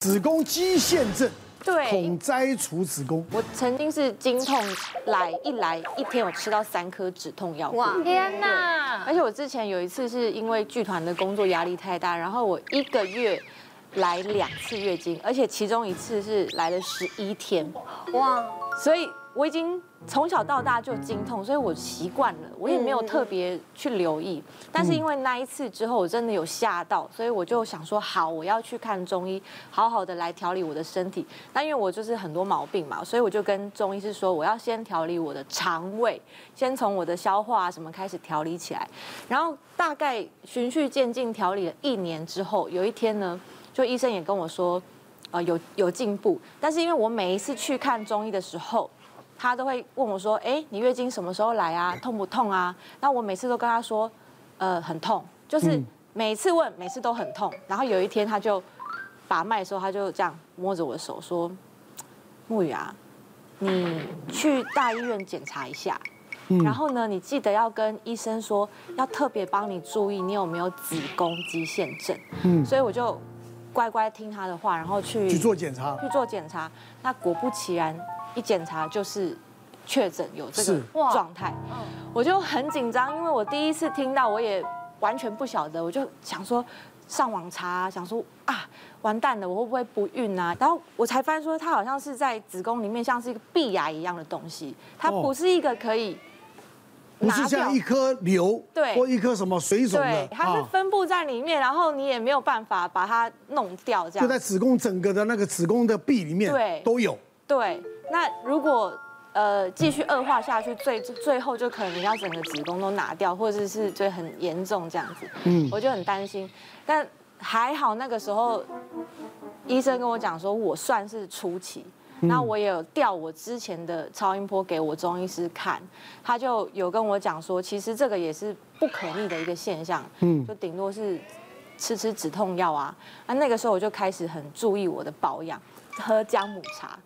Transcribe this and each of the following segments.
子宫肌腺症，对，恐摘除子宫。我曾经是经痛来一来一天，我吃到三颗止痛药。哇，天哪！而且我之前有一次是因为剧团的工作压力太大，然后我一个月来两次月经，而且其中一次是来了十一天。哇，所以。我已经从小到大就经痛，所以我习惯了，我也没有特别去留意。但是因为那一次之后，我真的有吓到，所以我就想说，好，我要去看中医，好好的来调理我的身体。那因为我就是很多毛病嘛，所以我就跟中医是说，我要先调理我的肠胃，先从我的消化什么开始调理起来。然后大概循序渐进调理了一年之后，有一天呢，就医生也跟我说，呃，有有进步。但是因为我每一次去看中医的时候，他都会问我说：“哎，你月经什么时候来啊？痛不痛啊？”那我每次都跟他说：“呃，很痛。”就是每次问，每次都很痛。然后有一天，他就把脉的时候，他就这样摸着我的手说：“沐雨啊，你去大医院检查一下。然后呢，你记得要跟医生说，要特别帮你注意你有没有子宫肌腺症。”嗯，所以我就乖乖听他的话，然后去去做检查。去做检查。那果不其然。一检查就是确诊有这个状态，我就很紧张，因为我第一次听到，我也完全不晓得，我就想说上网查，想说啊完蛋了，我会不会不孕啊？然后我才发现说，它好像是在子宫里面像是一个壁癌一样的东西，它不是一个可以不是像一颗瘤，对，或一颗什么水肿的，它是分布在里面，然后你也没有办法把它弄掉，这样。就在子宫整个的那个子宫的壁里面，对，都有，对。那如果呃继续恶化下去，最最后就可能要整个子宫都拿掉，或者是就很严重这样子。嗯，我就很担心。但还好那个时候医生跟我讲说，我算是初期。那我也有调我之前的超音波给我中医师看，他就有跟我讲说，其实这个也是不可逆的一个现象。嗯，就顶多是吃吃止痛药啊。那那个时候我就开始很注意我的保养，喝姜母茶。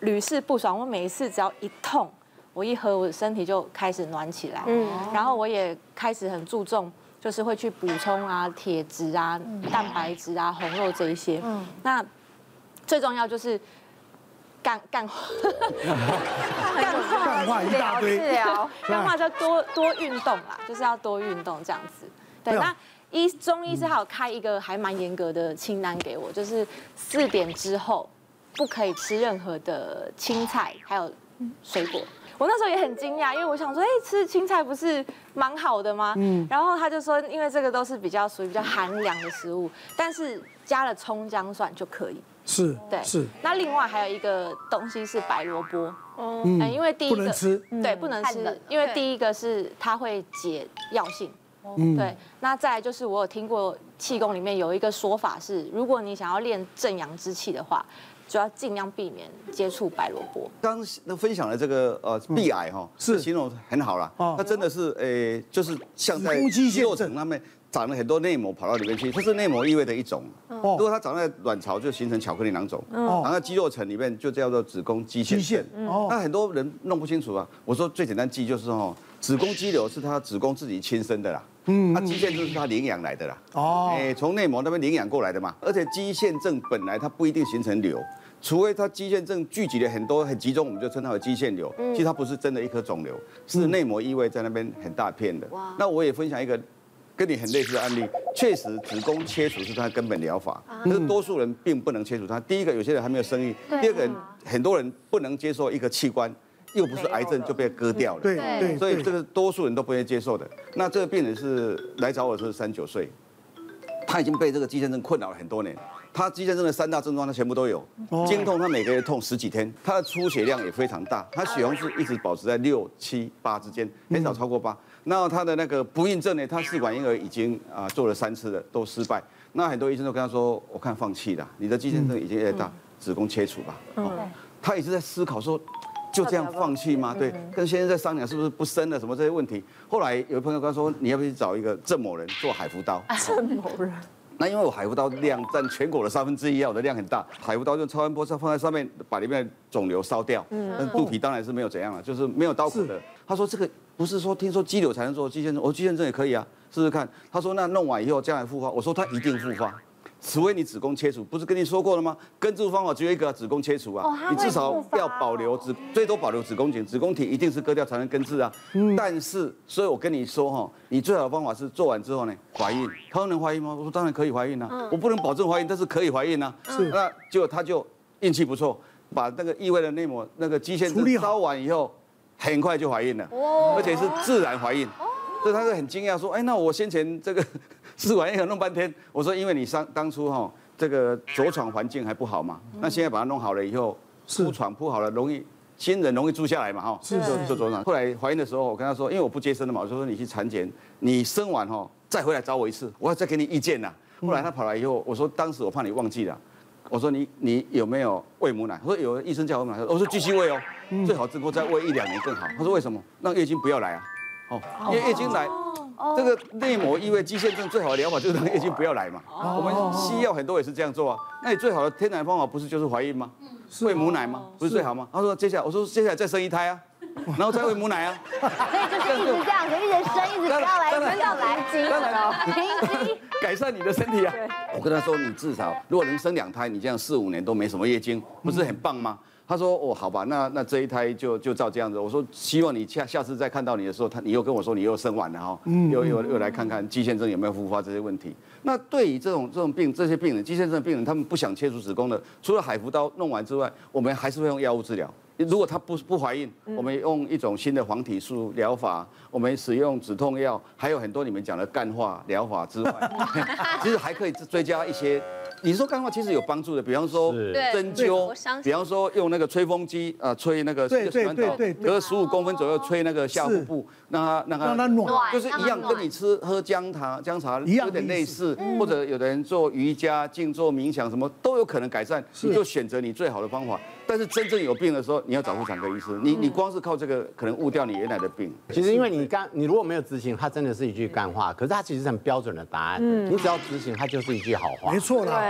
屡试不爽，我每一次只要一痛，我一喝，我的身体就开始暖起来。嗯，然后我也开始很注重，就是会去补充啊，铁质啊、蛋白质啊、红肉这一些。嗯，那最重要就是干 干话，干话，干话一大堆。治疗，干话就多多运动啦，就是要多运动这样子。对，那医中医师还有开一个还蛮严格的清单给我，就是四点之后。不可以吃任何的青菜，还有水果。我那时候也很惊讶，因为我想说，哎，吃青菜不是蛮好的吗？嗯。然后他就说，因为这个都是比较属于比较寒凉的食物，但是加了葱姜蒜就可以。是。对。是。那另外还有一个东西是白萝卜。嗯。因为第一个不能吃。对，不能吃。因为第一个是它会解药性。嗯。对。那再来就是我有听过气功里面有一个说法是，如果你想要练正阳之气的话。就要尽量避免接触白萝卜。刚那分享的这个呃壁癌哈，是形容很好了。哦，它真的是诶，就是像在肌肉层那边长了很多内膜跑到里面去，它是内膜异位的一种。如果它长在卵巢，就形成巧克力囊肿。哦，长在肌肉层里面就叫做子宫肌腺。肌腺。哦，那很多人弄不清楚啊。我说最简单记就是哦，子宫肌瘤是它子宫自己亲生的啦。嗯，它肌腺症是它领养来的啦。哦，哎，从内膜那边领养过来的嘛。而且肌腺症本来它不一定形成瘤。除非它肌腺症聚集了很多很集中，我们就称它为肌腺瘤。其实它不是真的一颗肿瘤，是内膜异位在那边很大片的。那我也分享一个跟你很类似的案例，确实子宫切除是它的根本疗法，可是多数人并不能切除它。第一个，有些人还没有生育；第二个，很多人不能接受一个器官又不是癌症就被割掉了。对对，所以这个多数人都不愿意接受的。那这个病人是来找我是三九岁，他已经被这个肌腺症困扰了很多年。他肌腺症的三大症状，他全部都有。经痛，他每个月痛十几天，他的出血量也非常大，他血红素一直保持在六七八之间，很少超过八。那他的那个不孕症呢？他试管婴儿已经啊做了三次了，都失败。那很多医生都跟他说：“我看放弃了，你的肌腺症已经越大，子宫切除吧。”哦，他一直在思考说：“就这样放弃吗？”对，跟先生在商量是不是不生了什么这些问题。后来有朋友跟他说：“你要不要去找一个郑某人做海扶刀？” 郑某人。那因为我海扶刀量占全国的三分之一啊，我的量很大。海扶刀用超音波放在上面，把里面的肿瘤烧掉。嗯，但肚皮当然是没有怎样了，就是没有刀口的。他说这个不是说听说肌瘤才能做肌腺症，我肌腺症也可以啊，试试看。他说那弄完以后将来复发，我说他一定复发。除非你子宫切除，不是跟你说过了吗？根治方法只有一个，子宫切除啊。你至少要保留子，最多保留子宫颈，子宫体一定是割掉才能根治啊。但是，所以我跟你说哈，你最好的方法是做完之后呢，怀孕。他说能怀孕吗？我说当然可以怀孕啊，我不能保证怀孕，但是可以怀孕啊。是。那结果他就运气不错，把那个异位的内膜那个肌腺烧完以后，很快就怀孕了，而且是自然怀孕。所以他是很惊讶，说：“哎，那我先前这个试管婴儿弄半天。”我说：“因为你上当初哈这个着床环境还不好嘛，那现在把它弄好了以后，铺床铺好了，容易新人容易住下来嘛哈。”是就就着床。后来怀孕的时候，我跟他说：“因为我不接生的嘛，我就说你去产检，你生完哈再回来找我一次，我要再给你意见呐。”后来他跑来以后，我说：“当时我怕你忘记了，我说你你有没有喂母奶？”他说：“有，医生叫我喂母奶。”我说：“继续喂哦，最好之后再喂一两年更好。”他说：“为什么？让月经不要来啊。”哦因为月经来，这个内膜异位肌腺症最好的疗法就是让月经不要来嘛。我们西药很多也是这样做啊。那你最好的天然方法不是就是怀孕吗？喂母奶吗？不是最好吗？他说接下来，我说接下来再生一胎啊，然后再喂母奶啊。所以就是一直这样子，一直生，一直不要来，生到来经，当然了，停经，改善你的身体啊。我跟他说，你至少如果能生两胎，你这样四五年都没什么月经，不是很棒吗？他说：“哦，好吧，那那这一胎就就照这样子。”我说：“希望你下下次再看到你的时候，他你又跟我说你又生完了哈，又又又来看看肌腺症有没有复发这些问题。那对于这种这种病这些病人，肌腺症的病人，他们不想切除子宫的，除了海扶刀弄完之外，我们还是会用药物治疗。如果他不不怀孕，我们用一种新的黄体素疗法，我们使用止痛药，还有很多你们讲的干化疗法之外，其实还可以追加一些。”你说干化其实有帮助的，比方说针灸，比方说用那个吹风机啊吹那个对对对，隔十五公分左右吹那个下腹部，让它让它让它暖，就是一样跟你吃喝姜茶姜茶有点类似，或者有的人做瑜伽、静坐、冥想什么都有可能改善，你就选择你最好的方法。但是真正有病的时候，你要找妇产科医师。你你光是靠这个，可能误掉你原来的病。其实因为你刚你如果没有执行，它真的是一句干话，可是它其实是很标准的答案。嗯，你只要执行，它就是一句好话。没错啦。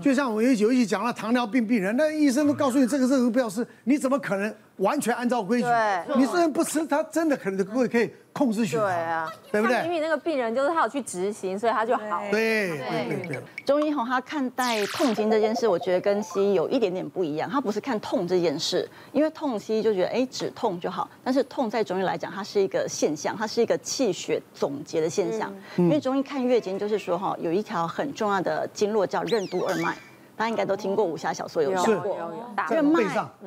就像我们有一集讲了糖尿病病人，那医生都告诉你这个这个不要吃，你怎么可能完全按照规矩？对，你虽然不吃，他真的可能会可以控制血糖。对啊，对不对？明明那个病人就是他有去执行，所以他就好。对对对对。中医吼，他看待痛经这件事，我觉得跟西医有一点点不一样。他不是看痛这件事，因为痛西医就觉得哎止痛就好，但是痛在中医来讲，它是一个现象，它是一个气血总结的现象。因为中医看月经就是说哈，有一条很重要的经络叫任督二脉。大家应该都听过武侠小说有讲过，任脉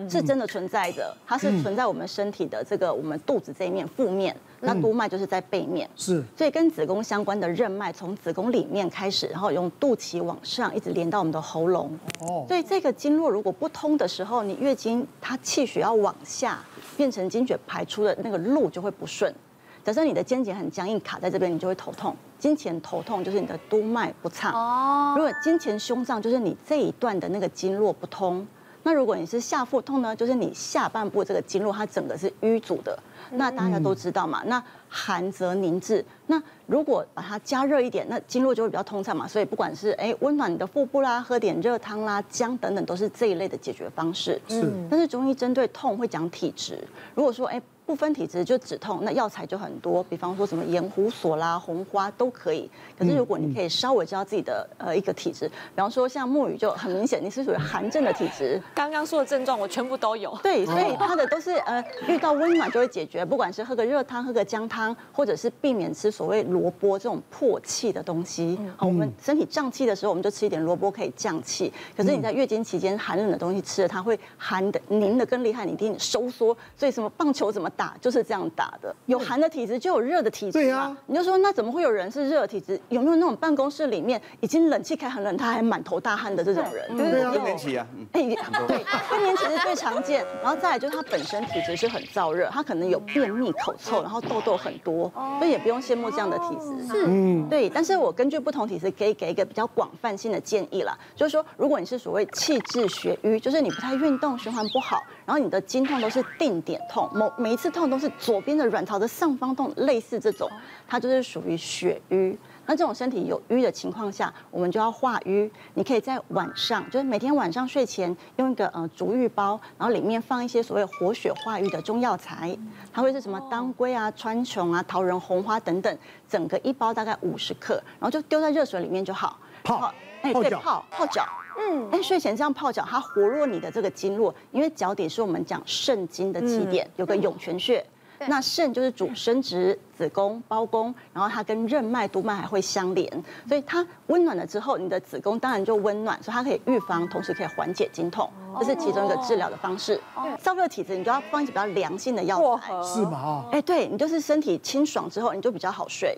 是真的存在的，它是存在我们身体的这个我们肚子这一面腹面，那督脉就是在背面，是，所以跟子宫相关的任脉从子宫里面开始，然后用肚脐往上一直连到我们的喉咙，哦，所以这个经络如果不通的时候，你月经它气血要往下变成经血排出的那个路就会不顺。假设你的肩颈很僵硬卡在这边，你就会头痛。经前头痛就是你的督脉不畅。哦。如果经前胸胀，就是你这一段的那个经络不通。那如果你是下腹痛呢，就是你下半部这个经络它整个是瘀阻的。那大家都知道嘛。那寒则凝滞。那如果把它加热一点，那经络就会比较通畅嘛。所以不管是哎温暖你的腹部啦，喝点热汤啦，姜等等都是这一类的解决方式。是。但是中医针对痛会讲体质。如果说哎。不分体质就止痛，那药材就很多，比方说什么盐胡索啦、红花都可以。可是如果你可以稍微知道自己的呃一个体质，比方说像木鱼就很明显，你是属于寒症的体质。刚刚说的症状我全部都有。对，所以它的都是呃遇到温暖就会解决，不管是喝个热汤、喝个姜汤，或者是避免吃所谓萝卜这种破气的东西。好，我们身体胀气的时候，我们就吃一点萝卜可以降气。可是你在月经期间寒冷的东西吃了，它会寒的凝的更厉害，你一定收缩。所以什么棒球怎么？打就是这样打的，有寒的体质就有热的体质。对呀，你就说那怎么会有人是热体质？有没有那种办公室里面已经冷气开很冷，他还满头大汗的这种人？对啊，更年期啊，哎，对，更年期是最常见。然后再来就是他本身体质是很燥热，他可能有便秘、口臭，然后痘痘很多，所以也不用羡慕这样的体质。是，嗯，对。但是我根据不同体质，可以给一个比较广泛性的建议啦，就是说，如果你是所谓气滞血瘀，就是你不太运动，循环不好，然后你的经痛都是定点痛，某每一次痛都是左边的卵巢的上方痛，类似这种，它就是属于血瘀。那这种身体有瘀的情况下，我们就要化瘀。你可以在晚上，就是每天晚上睡前用一个呃足浴包，然后里面放一些所谓活血化瘀的中药材，它会是什么当归啊、川穹啊、桃仁红花等等，整个一包大概五十克，然后就丢在热水里面就好。泡哎，对，泡泡脚。嗯，哎，睡前这样泡脚，它活络你的这个经络，因为脚底是我们讲肾经的起点，有个涌泉穴。那肾就是主生殖、子宫、胞宫，然后它跟任脉、督脉还会相连，所以它温暖了之后，你的子宫当然就温暖，所以它可以预防，同时可以缓解经痛，这是其中一个治疗的方式。燥热体质，你就要放一些比较凉性的药材，是吗？哎，对，你就是身体清爽之后，你就比较好睡。